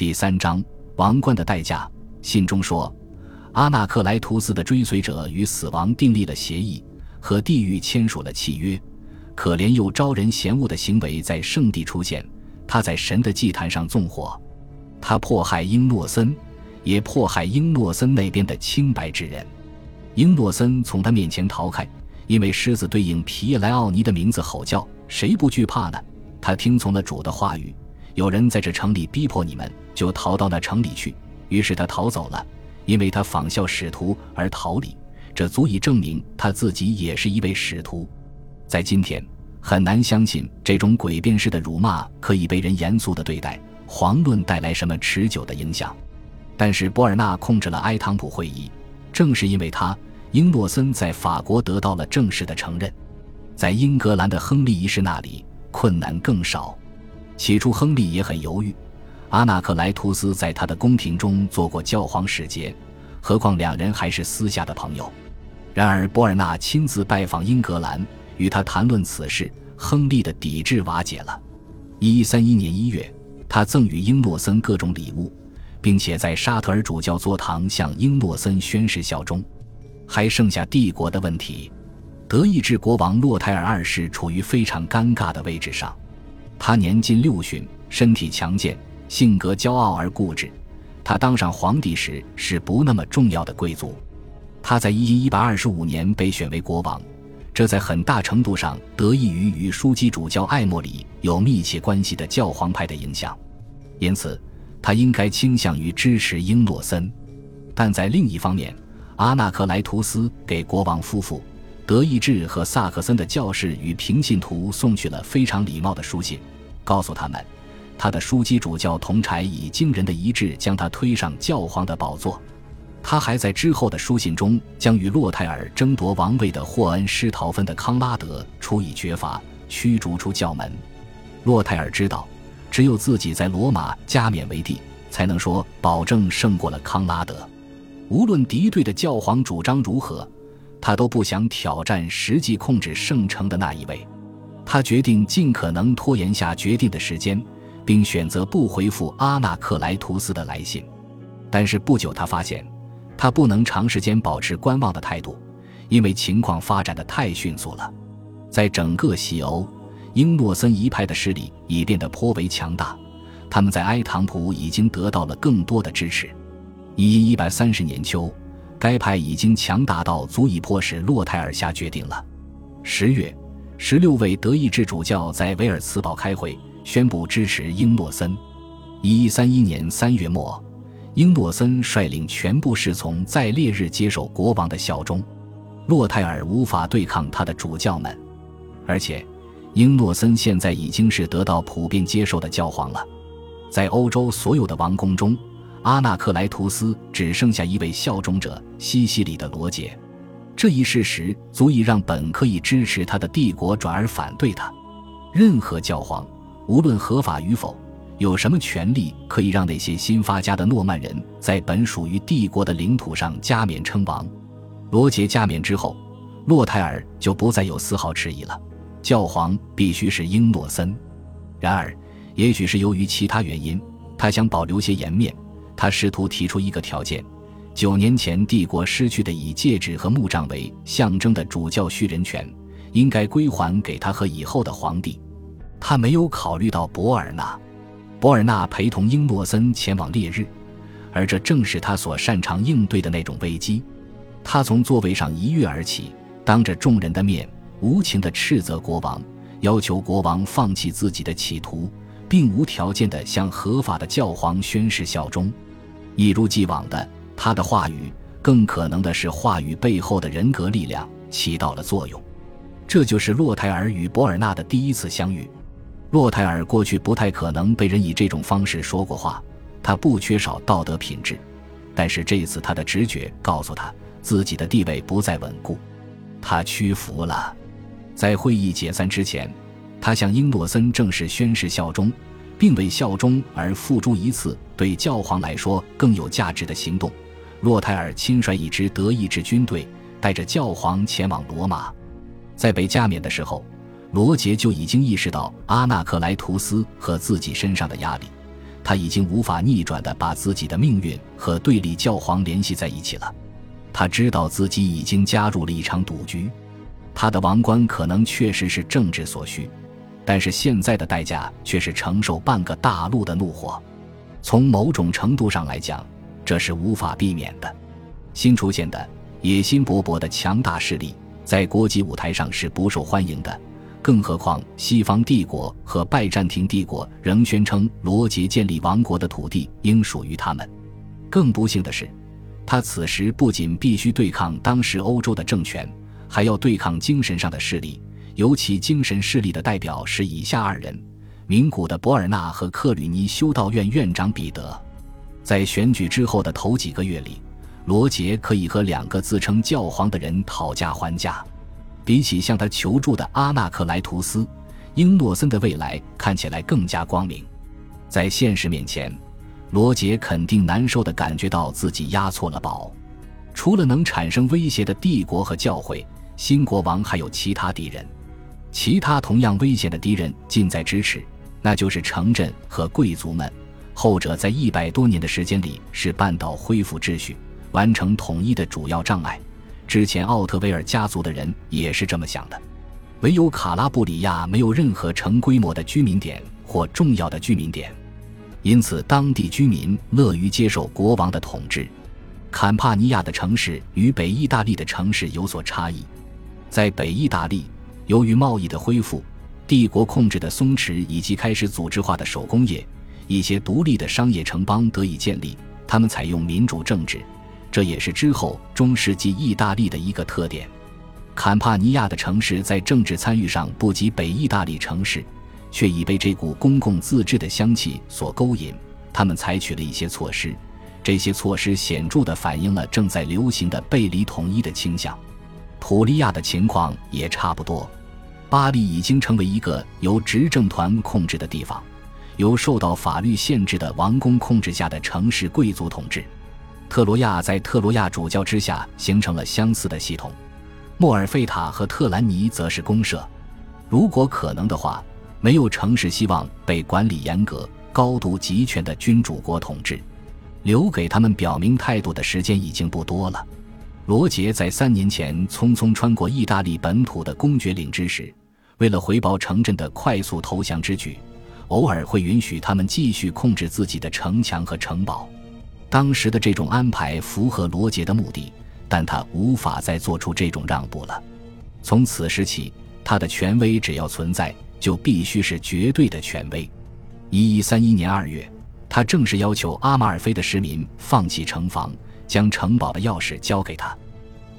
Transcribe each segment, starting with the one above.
第三章王冠的代价。信中说，阿纳克莱图斯的追随者与死亡订立了协议，和地狱签署了契约。可怜又招人嫌恶的行为在圣地出现。他在神的祭坛上纵火，他迫害英诺森，也迫害英诺森那边的清白之人。英诺森从他面前逃开，因为狮子对应皮耶莱奥尼的名字吼叫：“谁不惧怕呢？”他听从了主的话语。有人在这城里逼迫你们，就逃到那城里去。于是他逃走了，因为他仿效使徒而逃离，这足以证明他自己也是一位使徒。在今天，很难相信这种诡辩式的辱骂可以被人严肃的对待，遑论带来什么持久的影响。但是博尔纳控制了埃唐普会议，正是因为他，英诺森在法国得到了正式的承认，在英格兰的亨利一世那里，困难更少。起初，亨利也很犹豫。阿纳克莱图斯在他的宫廷中做过教皇使节，何况两人还是私下的朋友。然而，博尔纳亲自拜访英格兰，与他谈论此事，亨利的抵制瓦解了。一三一年一月，他赠予英诺森各种礼物，并且在沙特尔主教座堂向英诺森宣誓效忠。还剩下帝国的问题。德意志国王洛泰尔二世处于非常尴尬的位置上。他年近六旬，身体强健，性格骄傲而固执。他当上皇帝时是不那么重要的贵族。他在一一一百二十五年被选为国王，这在很大程度上得益于与枢机主教艾莫里有密切关系的教皇派的影响。因此，他应该倾向于支持英诺森。但在另一方面，阿纳克莱图斯给国王夫妇。德意志和萨克森的教士与平信徒送去了非常礼貌的书信，告诉他们，他的枢机主教同柴以惊人的一致将他推上教皇的宝座。他还在之后的书信中将与洛泰尔争夺王位的霍恩施陶芬的康拉德处以绝罚，驱逐出教门。洛泰尔知道，只有自己在罗马加冕为帝，才能说保证胜过了康拉德。无论敌对的教皇主张如何。他都不想挑战实际控制圣城的那一位，他决定尽可能拖延下决定的时间，并选择不回复阿纳克莱图斯的来信。但是不久，他发现他不能长时间保持观望的态度，因为情况发展的太迅速了。在整个西欧，英诺森一派的势力已变得颇为强大，他们在埃唐普已经得到了更多的支持。一一百三十年秋。该派已经强大到足以迫使洛泰尔下决定了。十月，十六位德意志主教在维尔茨堡开会，宣布支持英诺森。一三一年三月末，英诺森率领全部侍从在烈日接受国王的效忠。洛泰尔无法对抗他的主教们，而且，英诺森现在已经是得到普遍接受的教皇了。在欧洲所有的王宫中。阿纳克莱图斯只剩下一位效忠者西西里的罗杰，这一事实足以让本可以支持他的帝国转而反对他。任何教皇，无论合法与否，有什么权利可以让那些新发家的诺曼人在本属于帝国的领土上加冕称王？罗杰加冕之后，洛泰尔就不再有丝毫迟疑了。教皇必须是英诺森。然而，也许是由于其他原因，他想保留些颜面。他试图提出一个条件：九年前帝国失去的以戒指和墓杖为象征的主教续人权，应该归还给他和以后的皇帝。他没有考虑到博尔纳。博尔纳陪同英诺森前往烈日，而这正是他所擅长应对的那种危机。他从座位上一跃而起，当着众人的面无情地斥责国王，要求国王放弃自己的企图，并无条件地向合法的教皇宣誓效忠。一如既往的，他的话语，更可能的是话语背后的人格力量起到了作用。这就是洛泰尔与博尔纳的第一次相遇。洛泰尔过去不太可能被人以这种方式说过话，他不缺少道德品质，但是这次他的直觉告诉他自己的地位不再稳固，他屈服了。在会议解散之前，他向英诺森正式宣誓效忠。并为效忠而付诸一次对教皇来说更有价值的行动。洛泰尔亲率一支德意志军队，带着教皇前往罗马。在被加冕的时候，罗杰就已经意识到阿纳克莱图斯和自己身上的压力。他他已经无法逆转地把自己的命运和对立教皇联系在一起了。他知道自己已经加入了一场赌局，他的王冠可能确实是政治所需，但是现在的代价却是承受半个大陆的怒火。从某种程度上来讲，这是无法避免的。新出现的、野心勃勃的强大势力，在国际舞台上是不受欢迎的。更何况，西方帝国和拜占庭帝国仍宣称罗杰建立王国的土地应属于他们。更不幸的是，他此时不仅必须对抗当时欧洲的政权，还要对抗精神上的势力。尤其精神势力的代表是以下二人：名古的博尔纳和克吕尼修道院院长彼得。在选举之后的头几个月里，罗杰可以和两个自称教皇的人讨价还价。比起向他求助的阿纳克莱图斯，英诺森的未来看起来更加光明。在现实面前，罗杰肯定难受地感觉到自己押错了宝。除了能产生威胁的帝国和教会，新国王还有其他敌人。其他同样危险的敌人近在咫尺，那就是城镇和贵族们。后者在一百多年的时间里是半岛恢复秩序、完成统一的主要障碍。之前奥特维尔家族的人也是这么想的，唯有卡拉布里亚没有任何成规模的居民点或重要的居民点，因此当地居民乐于接受国王的统治。坎帕尼亚的城市与北意大利的城市有所差异，在北意大利，由于贸易的恢复、帝国控制的松弛以及开始组织化的手工业，一些独立的商业城邦得以建立，他们采用民主政治。这也是之后中世纪意大利的一个特点。坎帕尼亚的城市在政治参与上不及北意大利城市，却已被这股公共自治的香气所勾引。他们采取了一些措施，这些措施显著地反映了正在流行的背离统一的倾向。普利亚的情况也差不多。巴黎已经成为一个由执政团控制的地方，由受到法律限制的王公控制下的城市贵族统治。特罗亚在特罗亚主教之下形成了相似的系统，莫尔费塔和特兰尼则是公社。如果可能的话，没有城市希望被管理严格、高度集权的君主国统治。留给他们表明态度的时间已经不多了。罗杰在三年前匆匆穿过意大利本土的公爵领之时，为了回报城镇的快速投降之举，偶尔会允许他们继续控制自己的城墙和城堡。当时的这种安排符合罗杰的目的，但他无法再做出这种让步了。从此时起，他的权威只要存在，就必须是绝对的权威。一一三一年二月，他正式要求阿马尔菲的市民放弃城防，将城堡的钥匙交给他。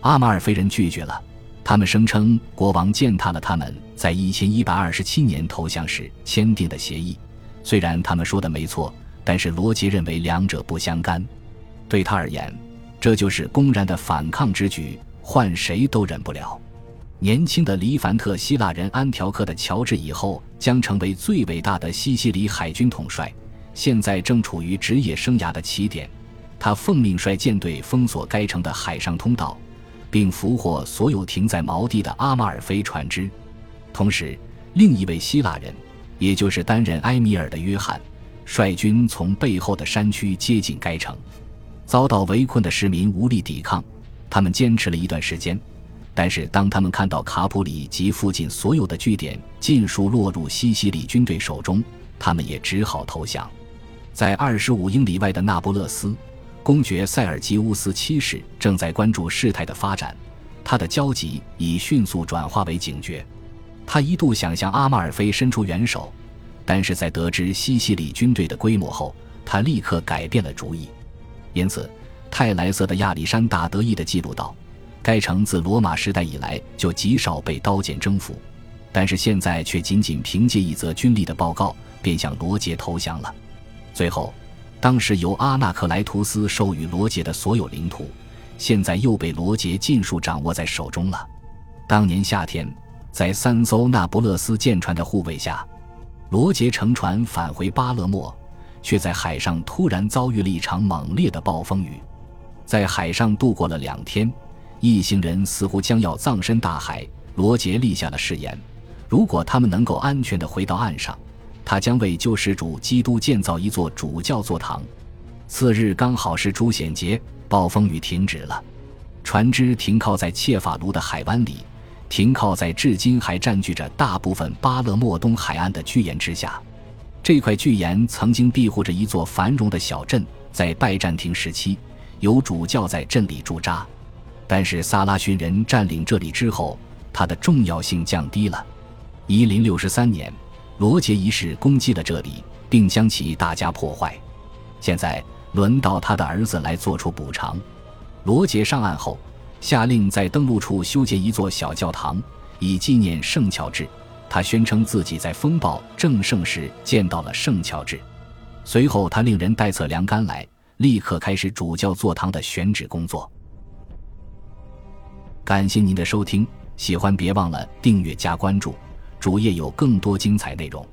阿马尔菲人拒绝了，他们声称国王践踏了他们在一千一百二十七年投降时签订的协议。虽然他们说的没错。但是罗杰认为两者不相干，对他而言，这就是公然的反抗之举，换谁都忍不了。年轻的黎凡特希腊人安条克的乔治以后将成为最伟大的西西里海军统帅，现在正处于职业生涯的起点。他奉命率舰队封锁该城的海上通道，并俘获所有停在锚地的阿马尔菲船只。同时，另一位希腊人，也就是担任埃米尔的约翰。率军从背后的山区接近该城，遭到围困的市民无力抵抗。他们坚持了一段时间，但是当他们看到卡普里及附近所有的据点尽数落入西西里军队手中，他们也只好投降。在二十五英里外的那不勒斯，公爵塞尔吉乌斯七世正在关注事态的发展，他的焦急已迅速转化为警觉。他一度想向阿马尔菲伸出援手。但是在得知西西里军队的规模后，他立刻改变了主意。因此，泰莱瑟的亚历山大得意地记录道：“该城自罗马时代以来就极少被刀剑征服，但是现在却仅仅凭借一则军力的报告，便向罗杰投降了。最后，当时由阿纳克莱图斯授予罗杰的所有领土，现在又被罗杰尽数掌握在手中了。当年夏天，在三艘那不勒斯舰船的护卫下。”罗杰乘船返回巴勒莫，却在海上突然遭遇了一场猛烈的暴风雨，在海上度过了两天，一行人似乎将要葬身大海。罗杰立下了誓言：如果他们能够安全地回到岸上，他将为救世主基督建造一座主教座堂。次日刚好是朱显节，暴风雨停止了，船只停靠在切法卢的海湾里，停靠在至今还占据着大部分巴勒莫东海岸的巨岩之下。这块巨岩曾经庇护着一座繁荣的小镇，在拜占庭时期，有主教在镇里驻扎。但是萨拉逊人占领这里之后，它的重要性降低了。一零六三年，罗杰一世攻击了这里，并将其大加破坏。现在。轮到他的儿子来做出补偿。罗杰上岸后，下令在登陆处修建一座小教堂，以纪念圣乔治。他宣称自己在风暴正盛时见到了圣乔治。随后，他令人带测量杆来，立刻开始主教座堂的选址工作。感谢您的收听，喜欢别忘了订阅加关注，主页有更多精彩内容。